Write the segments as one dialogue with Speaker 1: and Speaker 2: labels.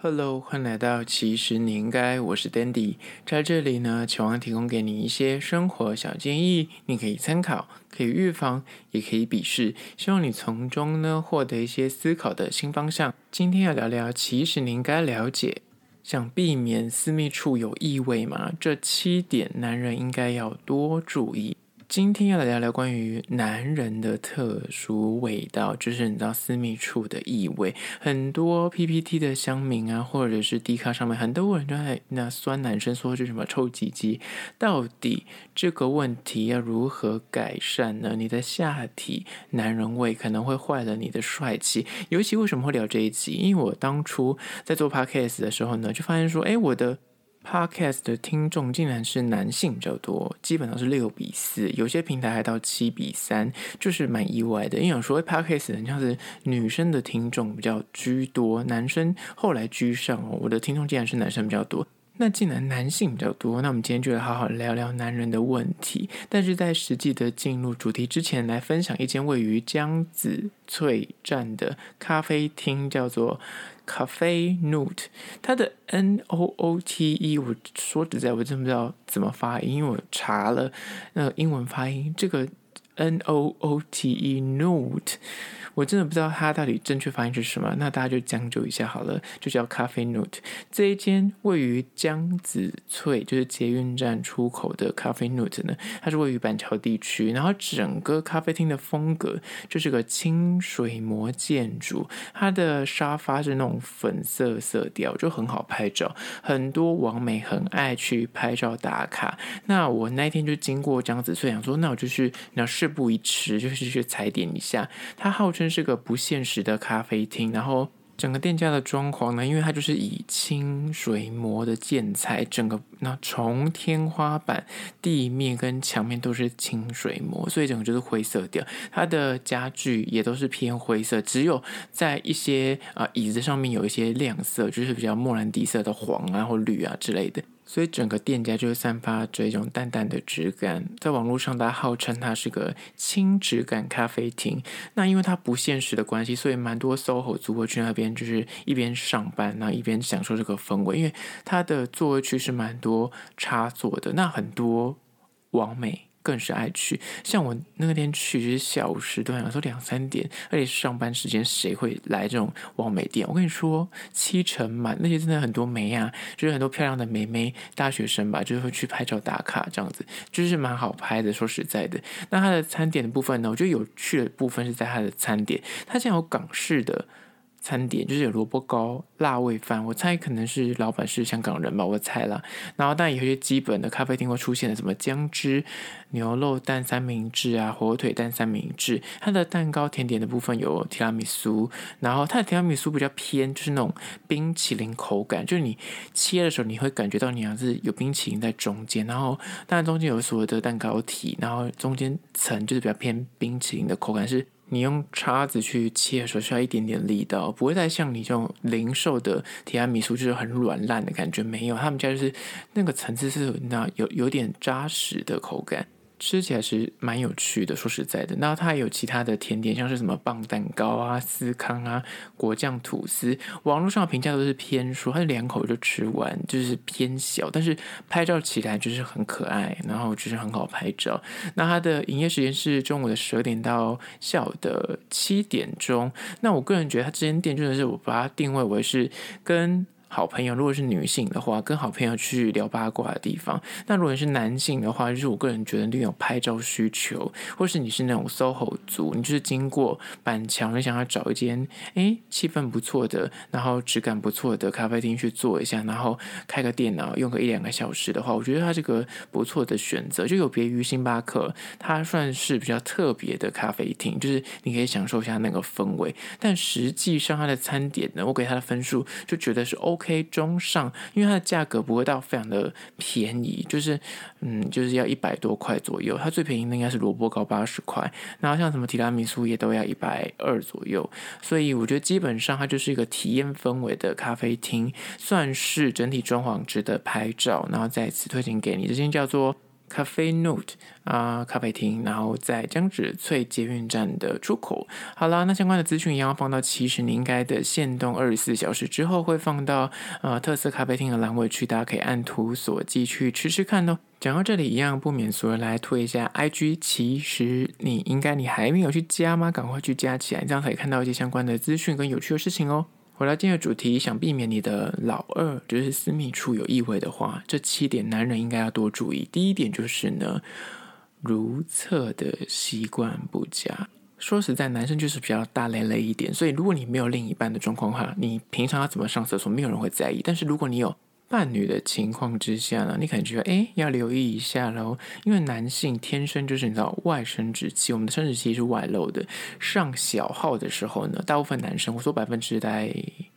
Speaker 1: Hello，欢迎来到其实你应该，我是 Dandy，在这里呢，期望提供给你一些生活小建议，你可以参考，可以预防，也可以鄙视，希望你从中呢获得一些思考的新方向。今天要聊聊，其实你应该了解，想避免私密处有异味吗？这七点男人应该要多注意。今天要来聊聊关于男人的特殊味道，就是你知道私密处的异味。很多 PPT 的乡民啊，或者是 D 卡上面，很多人都在那酸男生说是什么臭鸡鸡。到底这个问题要如何改善呢？你的下体男人味可能会坏了你的帅气。尤其为什么会聊这一集？因为我当初在做 Podcast 的时候呢，就发现说，哎，我的。Podcast 的听众竟然是男性比较多，基本上是六比四，有些平台还到七比三，就是蛮意外的。因为有时候 Podcast 很像是女生的听众比较居多，男生后来居上哦。我的听众竟然是男生比较多，那既然男性比较多，那我们今天就来好好聊聊男人的问题。但是在实际的进入主题之前，来分享一间位于江子翠站的咖啡厅，叫做。Cafe Note，它的 N O O T E，我说实在，我真不知道怎么发音，因为我查了那个英文发音，这个 N O O T E Noot。我真的不知道它到底正确发音是什么，那大家就将就一下好了，就叫咖啡 Noot。这一间位于江子翠，就是捷运站出口的咖啡 Noot 呢，它是位于板桥地区，然后整个咖啡厅的风格就是个清水模建筑，它的沙发是那种粉色色调，就很好拍照，很多网美很爱去拍照打卡。那我那天就经过江子翠，想说，那我就去，那不宜迟，就是去踩点一下。它号称。是个不现实的咖啡厅，然后整个店家的装潢呢，因为它就是以清水模的建材，整个那从天花板、地面跟墙面都是清水模，所以整个就是灰色调。它的家具也都是偏灰色，只有在一些啊、椅子上面有一些亮色，就是比较莫兰迪色的黄啊或绿啊之类的。所以整个店家就散发着一种淡淡的质感，在网络上大家号称它是个轻质感咖啡厅。那因为它不现实的关系，所以蛮多 SOHO 族会去那边，就是一边上班，然后一边享受这个氛围。因为它的座位区是蛮多插座的，那很多网美。更是爱去，像我那天去就是下午时段，有时候两三点，而且上班时间，谁会来这种网美店？我跟你说，七成满，那些真的很多美啊，就是很多漂亮的美眉大学生吧，就是会去拍照打卡这样子，就是蛮好拍的。说实在的，那它的餐点的部分呢，我觉得有趣的部分是在它的餐点，它现在有港式的。餐点就是有萝卜糕、辣味饭，我猜可能是老板是香港人吧，我猜啦。然后当然有些基本的咖啡厅会出现的，什么姜汁牛肉蛋三明治啊，火腿蛋三明治。它的蛋糕甜点的部分有提拉米苏，然后它的提拉米苏比较偏就是那种冰淇淋口感，就是你切的时候你会感觉到你好像是有冰淇淋在中间，然后当然中间有所谓的蛋糕体，然后中间层就是比较偏冰淇淋的口感是。你用叉子去切的时候需要一点点力道，不会再像你这种零售的提拉米苏就是很软烂的感觉，没有，他们家就是那个层次是那有有点扎实的口感。吃起来是蛮有趣的，说实在的。那它还有其他的甜点，像是什么棒蛋糕啊、司康啊、果酱吐司。网络上评价都是偏说，它两口就吃完，就是偏小，但是拍照起来就是很可爱，然后就是很好拍照。那它的营业时间是中午的十二点到下午的七点钟。那我个人觉得，它这间店真的是我把它定位为是跟。好朋友，如果是女性的话，跟好朋友去聊八卦的地方；那如果是男性的话，就是我个人觉得你有拍照需求，或是你是那种 SOHO 族，你就是经过板桥，你想要找一间诶气氛不错的，然后质感不错的咖啡厅去坐一下，然后开个电脑用个一两个小时的话，我觉得它是个不错的选择，就有别于星巴克，它算是比较特别的咖啡厅，就是你可以享受一下那个氛围。但实际上它的餐点呢，我给它的分数就觉得是 O。OK 中上，因为它的价格不会到非常的便宜，就是嗯，就是要一百多块左右。它最便宜的应该是萝卜糕八十块，然后像什么提拉米苏也都要一百二左右。所以我觉得基本上它就是一个体验氛围的咖啡厅，算是整体装潢值得拍照，然后再次推荐给你。这间叫做咖啡 Note 啊，咖啡厅，然后在江子翠捷运站的出口。好啦，那相关的资讯一样放到其实你应该的限动二十四小时之后会放到呃特色咖啡厅的栏位区，大家可以按图索骥去吃吃看哦。讲到这里一样不免俗的来推一下 IG，其实你应该你还没有去加吗？赶快去加起来，这样可以看到一些相关的资讯跟有趣的事情哦。我来今天的主题，想避免你的老二就是私密处有异味的话，这七点男人应该要多注意。第一点就是呢，如厕的习惯不佳。说实在，男生就是比较大咧咧一点，所以如果你没有另一半的状况哈，你平常要怎么上厕所，没有人会在意。但是如果你有伴侣的情况之下呢，你可能觉得哎，要留意一下喽，因为男性天生就是你知道外生殖器，我们的生殖器是外露的。上小号的时候呢，大部分男生，我说百分之大概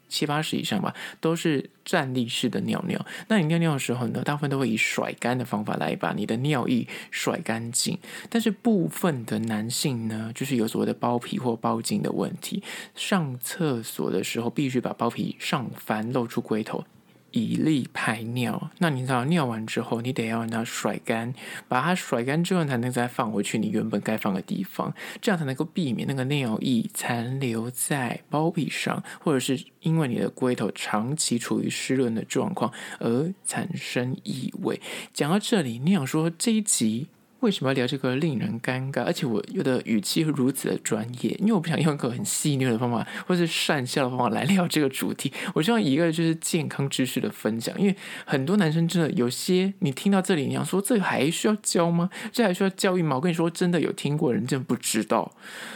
Speaker 1: 七八十以上吧，都是站立式的尿尿。那你尿尿的时候呢，大部分都会以甩干的方法来把你的尿液甩干净。但是部分的男性呢，就是有所谓的包皮或包茎的问题，上厕所的时候必须把包皮上翻，露出龟头。以利排尿，那你知道尿完之后，你得要让它甩干，把它甩干之后，才能再放回去你原本该放的地方，这样才能够避免那个尿液残留在包皮上，或者是因为你的龟头长期处于湿润的状况而产生异味。讲到这里，你想说这一集？为什么要聊这个令人尴尬？而且我有的语气如此的专业，因为我不想用一个很戏谑的方法，或是善笑的方法来聊这个主题。我希望以一个就是健康知识的分享，因为很多男生真的有些，你听到这里，你想说这还需要教吗？这还需要教育吗？我跟你说，真的有听过人真不知道。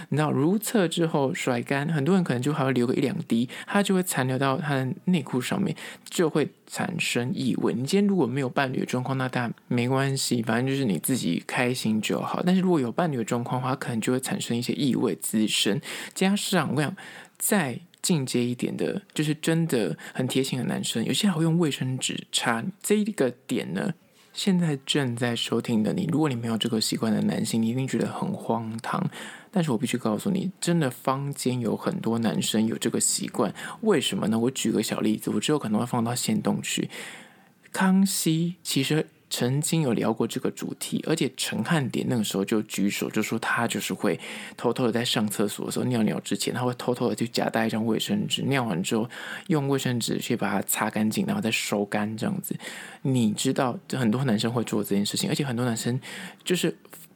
Speaker 1: 你知道如厕之后甩干，很多人可能就还会留个一两滴，它就会残留到他的内裤上面，就会产生异味。你今天如果没有伴侣的状况，那当然没关系，反正就是你自己开心就好。但是如果有伴侣的状况的话，可能就会产生一些异味滋生。加上我跟你讲，再进阶一点的，就是真的很贴心的男生，有些还会用卫生纸擦。这一个点呢，现在正在收听的你，如果你没有这个习惯的男性，你一定觉得很荒唐。但是我必须告诉你，真的坊间有很多男生有这个习惯。为什么呢？我举个小例子，我之后可能会放到线动去。康熙其实。曾经有聊过这个主题，而且陈汉典那个时候就举手就说他就是会偷偷的在上厕所的时候尿尿之前，他会偷偷的去夹带一张卫生纸，尿完之后用卫生纸去把它擦干净，然后再收干这样子。你知道，很多男生会做这件事情，而且很多男生就是。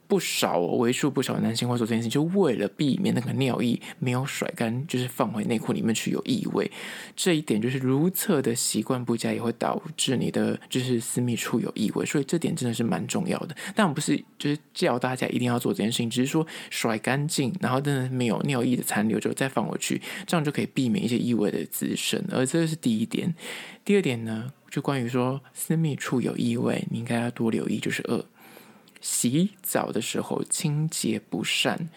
Speaker 1: 不少哦，为数不少的男性会做这件事情，就为了避免那个尿液没有甩干，就是放回内裤里面去有异味。这一点就是如厕的习惯不佳，也会导致你的就是私密处有异味。所以这点真的是蛮重要的。但我不是就是叫大家一定要做这件事情，只是说甩干净，然后真的没有尿液的残留之后再放回去，这样就可以避免一些异味的滋生。而这是第一点。第二点呢，就关于说私密处有异味，你应该要多留意，就是二。洗澡的时候清洁不善，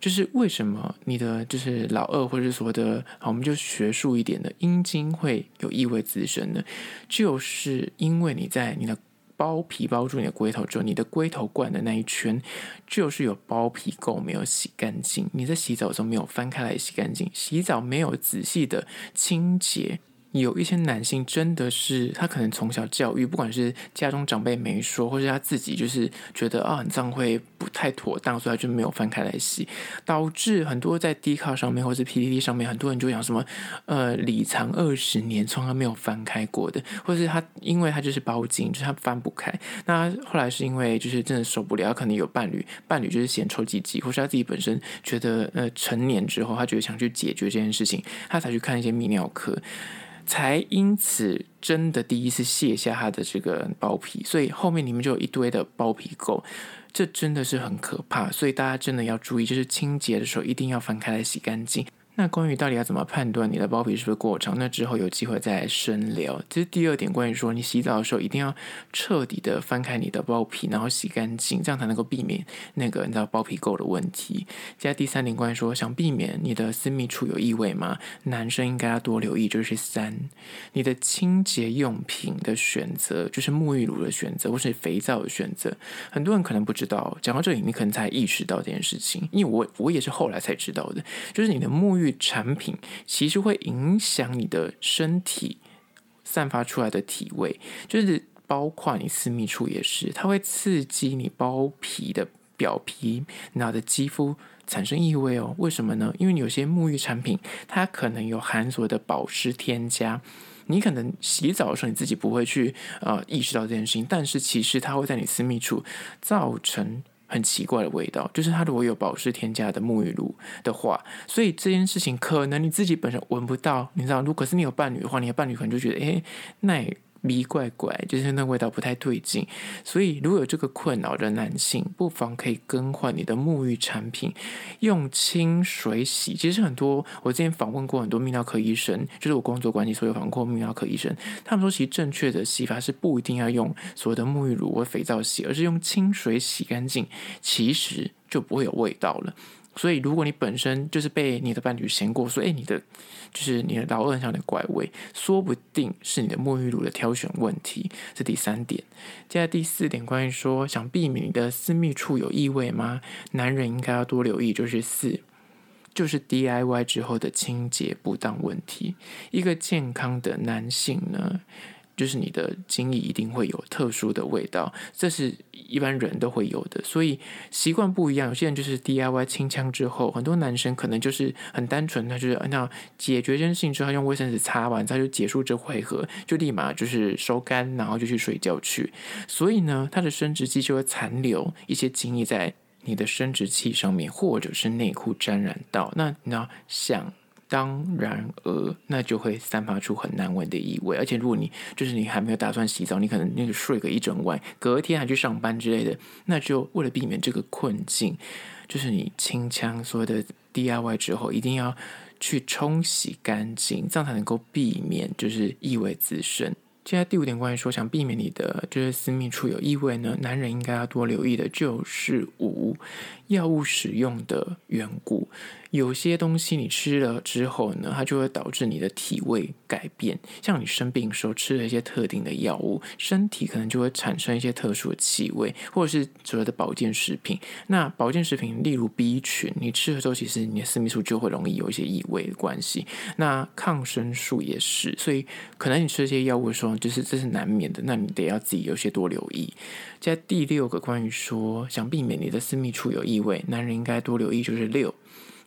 Speaker 1: 就是为什么你的就是老二或者所谓的，好，我们就学术一点的阴茎会有异味滋生呢？就是因为你在你的包皮包住你的龟头之后，你的龟头冠的那一圈就是有包皮垢没有洗干净，你在洗澡的时候没有翻开来洗干净，洗澡没有仔细的清洁。有一些男性真的是他可能从小教育，不管是家中长辈没说，或是他自己就是觉得啊很脏会不太妥当，所以他就没有翻开来洗，导致很多在 D 卡上面或是 PPT 上面，很多人就讲什么呃里藏二十年从来没有翻开过的，或是他因为他就是包茎，就是他翻不开。那后来是因为就是真的受不了，可能有伴侣，伴侣就是嫌臭鸡鸡，或是他自己本身觉得呃成年之后，他觉得想去解决这件事情，他才去看一些泌尿科。才因此真的第一次卸下他的这个包皮，所以后面里面就有一堆的包皮垢，这真的是很可怕，所以大家真的要注意，就是清洁的时候一定要翻开来洗干净。那关于到底要怎么判断你的包皮是不是过长，那之后有机会再深聊。这是第二点，关于说你洗澡的时候一定要彻底的翻开你的包皮，然后洗干净，这样才能够避免那个你知道包皮垢的问题。接下第三点，关于说想避免你的私密处有异味吗？男生应该要多留意，就是三，你的清洁用品的选择，就是沐浴乳的选择或是肥皂的选择。很多人可能不知道，讲到这里你可能才意识到这件事情，因为我我也是后来才知道的，就是你的沐浴。产品其实会影响你的身体散发出来的体味，就是包括你私密处也是，它会刺激你包皮的表皮，那的肌肤产生异味哦。为什么呢？因为有些沐浴产品，它可能有含所谓的保湿添加。你可能洗澡的时候你自己不会去呃意识到这件事情，但是其实它会在你私密处造成很奇怪的味道。就是它如果有保湿添加的沐浴露的话，所以这件事情可能你自己本身闻不到，你知道，如果是你有伴侣的话，你的伴侣可能就觉得，哎，那。鼻怪怪，就是那味道不太对劲，所以如果有这个困扰的男性，不妨可以更换你的沐浴产品，用清水洗。其实很多我之前访问过很多泌尿科医生，就是我工作关系，所有访问过泌尿科医生，他们说其实正确的洗法是不一定要用所谓的沐浴乳或肥皂洗，而是用清水洗干净，其实就不会有味道了。所以，如果你本身就是被你的伴侣嫌过，说，哎，你的就是你的老二很像有点怪味，说不定是你的沐浴乳的挑选问题。这第三点。接下来第四点，关于说想避免你的私密处有异味吗？男人应该要多留意，就是四，就是 DIY 之后的清洁不当问题。一个健康的男性呢，就是你的精液一定会有特殊的味道，这是一般人都会有的，所以习惯不一样。有些人就是 DIY 清枪之后，很多男生可能就是很单纯，他就是那解决这件事情之后，用卫生纸擦完，他就结束这回合，就立马就是收干，然后就去睡觉去。所以呢，他的生殖器就会残留一些精液在你的生殖器上面，或者是内裤沾染到。那你要想。当然呃，那就会散发出很难闻的异味。而且，如果你就是你还没有打算洗澡，你可能那个睡个一整晚，隔天还去上班之类的，那就为了避免这个困境，就是你清腔所有的 DIY 之后，一定要去冲洗干净，这样才能够避免就是异味滋生。接下来第五点，关于说想避免你的就是私密处有异味呢，男人应该要多留意的就是五药物使用的缘故。有些东西你吃了之后呢，它就会导致你的体味改变。像你生病的时候吃了一些特定的药物，身体可能就会产生一些特殊的气味，或者是所谓的保健食品。那保健食品，例如 B 群，你吃了之后，其实你的私密处就会容易有一些异味的关系。那抗生素也是，所以可能你吃这些药物的时候，就是这是难免的。那你得要自己有些多留意。在第六个关于说想避免你的私密处有异味，男人应该多留意就是六。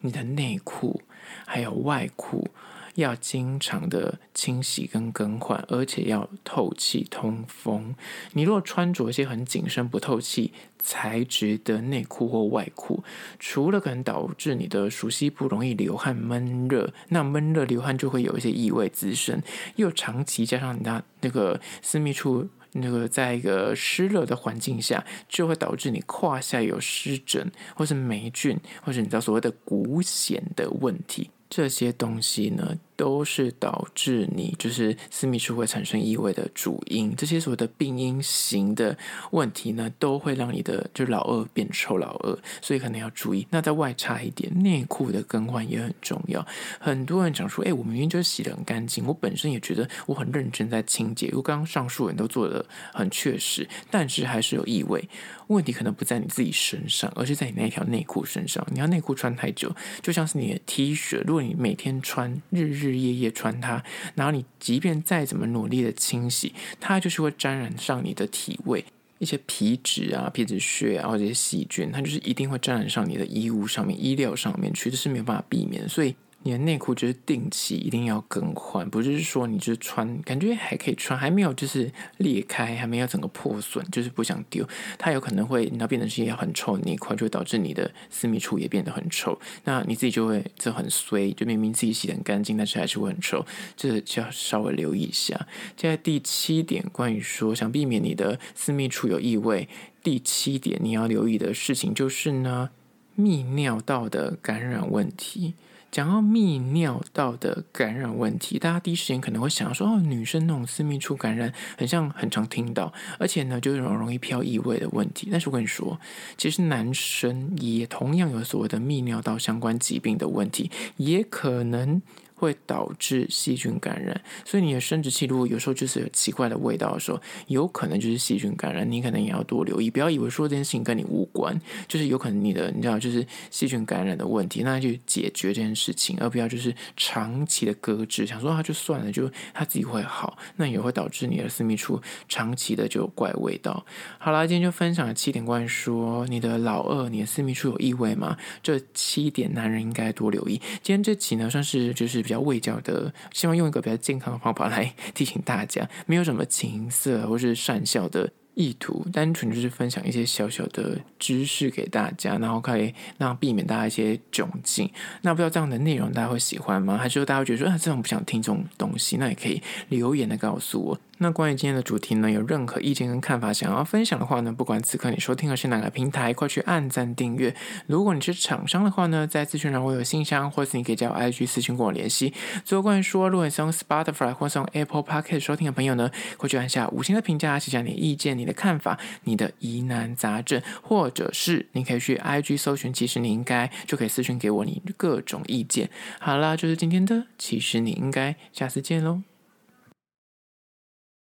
Speaker 1: 你的内裤还有外裤要经常的清洗跟更换，而且要透气通风。你如果穿着一些很紧身不透气材质的内裤或外裤，除了可能导致你的熟悉不容易流汗闷热，那闷热流汗就会有一些异味滋生，又长期加上你的那个私密处。那个在一个湿热的环境下，就会导致你胯下有湿疹，或是霉菌，或是你知道所谓的骨癣的问题。这些东西呢，都是导致你就是私密处会产生异味的主因。这些所谓的病因型的问题呢，都会让你的就老二变臭老二，所以可能要注意。那在外插一点，内裤的更换也很重要。很多人讲说，哎，我明明就洗得很干净，我本身也觉得我很认真在清洁，我刚刚上述人都做得很确实，但是还是有异味。问题可能不在你自己身上，而是在你那条内裤身上。你要内裤穿太久，就像是你的 T 恤，如果你每天穿，日日日夜夜穿它，然后你即便再怎么努力的清洗，它就是会沾染上你的体味，一些皮脂啊、皮脂屑啊，或者些细菌，它就是一定会沾染上你的衣物上面、衣料上面去，这是没有办法避免，所以。你的内裤就是定期一定要更换，不是说你就穿感觉还可以穿，还没有就是裂开，还没有整个破损，就是不想丢，它有可能会你要变成是一条很臭的内裤，就会导致你的私密处也变得很臭。那你自己就会就很衰，就明明自己洗得很干净，但是还是会很臭，这就要稍微留意一下。现在第七点，关于说想避免你的私密处有异味，第七点你要留意的事情就是呢，泌尿道的感染问题。讲到泌尿道的感染问题，大家第一时间可能会想说：哦，女生那种私密处感染，很像很常听到，而且呢，就是容容易飘异味的问题。但是我跟你说，其实男生也同样有所谓的泌尿道相关疾病的问题，也可能会导致细菌感染。所以你的生殖器如果有时候就是有奇怪的味道的时候，有可能就是细菌感染，你可能也要多留意，不要以为说这件事情跟你无关，就是有可能你的你知道就是细菌感染的问题，那就解决这件事情，而不要就是长期的搁置，想说它就算了，就它自己会好，那也会导致你的私密处长期的就有怪味道。好啦，今天就分享了七点关于说你的老二，你的私密处有异味吗？这七点男人应该多留意。今天这期呢，算是就是比较卫教的，希望用一个比较健康的方法来提醒大家，没有什么情色或是善笑的意图，单纯就是分享一些小小的知识给大家，然后可以让避免大家一些窘境。那不知道这样的内容大家会喜欢吗？还是说大家会觉得说啊，这种不想听这种东西？那也可以留言的告诉我。那关于今天的主题呢，有任何意见跟看法想要分享的话呢，不管此刻你收听的是哪个平台，快去按赞订阅。如果你是厂商的话呢，在资讯栏我有信箱，或是你可以加我 IG 私讯跟我联系。最后关于说，如果你是用 Spotify 或是用 Apple Podcast 收听的朋友呢，快去按下五星的评价，写下你的意见、你的看法、你的疑难杂症，或者是你可以去 IG 搜寻，其实你应该就可以私讯给我你各种意见。好啦，就是今天的，其实你应该，下次见喽。